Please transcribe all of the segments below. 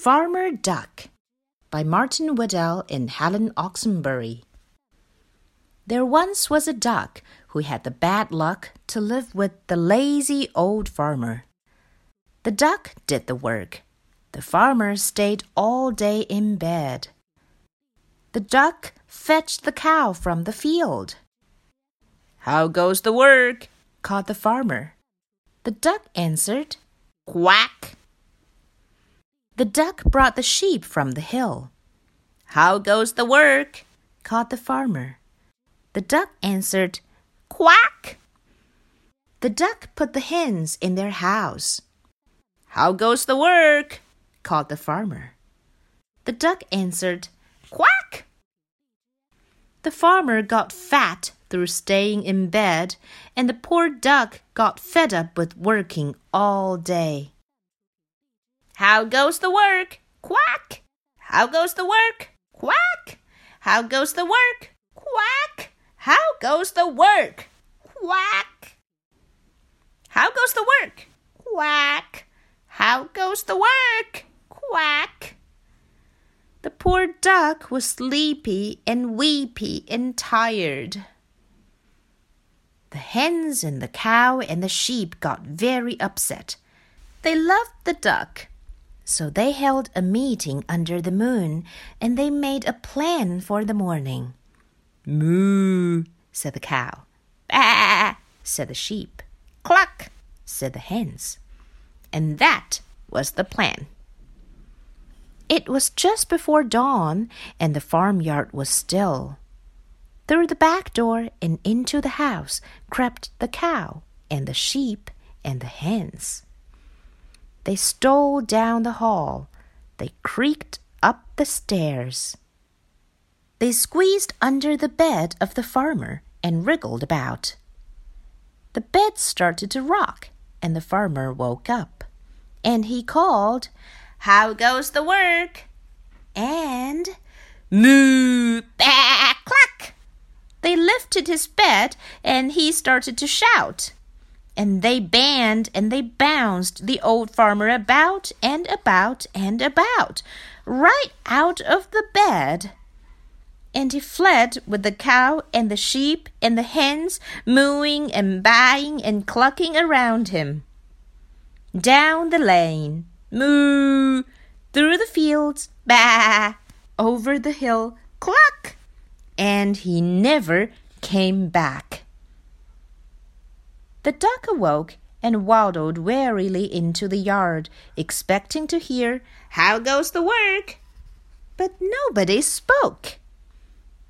Farmer Duck by Martin Waddell and Helen Oxenbury. There once was a duck who had the bad luck to live with the lazy old farmer. The duck did the work. The farmer stayed all day in bed. The duck fetched the cow from the field. How goes the work? called the farmer. The duck answered, Quack. The duck brought the sheep from the hill. How goes the work? called the farmer. The duck answered, Quack! The duck put the hens in their house. How goes the work? called the farmer. The duck answered, Quack! The farmer got fat through staying in bed, and the poor duck got fed up with working all day. How goes the work? Quack! How goes the work? Quack! How goes the work? Quack! How goes the work? Quack! How goes the work? Quack! How goes the work? Quack! The poor duck was sleepy and weepy and tired. The hens and the cow and the sheep got very upset. They loved the duck so they held a meeting under the moon and they made a plan for the morning. Moo, said the cow. Bah, said the sheep. Cluck, said the hens. And that was the plan. It was just before dawn and the farmyard was still. Through the back door and into the house crept the cow and the sheep and the hens. They stole down the hall. They creaked up the stairs. They squeezed under the bed of the farmer and wriggled about. The bed started to rock, and the farmer woke up. And he called, How goes the work? And, Moo, bah, cluck! They lifted his bed, and he started to shout and they banned and they bounced the old farmer about and about and about, right out of the bed. And he fled with the cow and the sheep and the hens mooing and baaing and clucking around him. Down the lane, moo, through the fields, baa, over the hill, cluck, and he never came back. The duck awoke and waddled wearily into the yard, expecting to hear, How goes the work? But nobody spoke.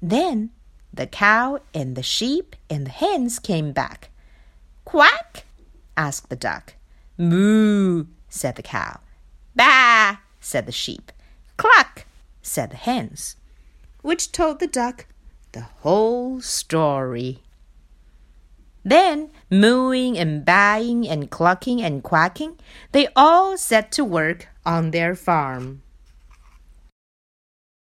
Then the cow and the sheep and the hens came back. Quack? asked the duck. Moo, said the cow. Bah, said the sheep. Cluck, said the hens, which told the duck the whole story. Then, mooing and baaing and clucking and quacking, they all set to work on their farm.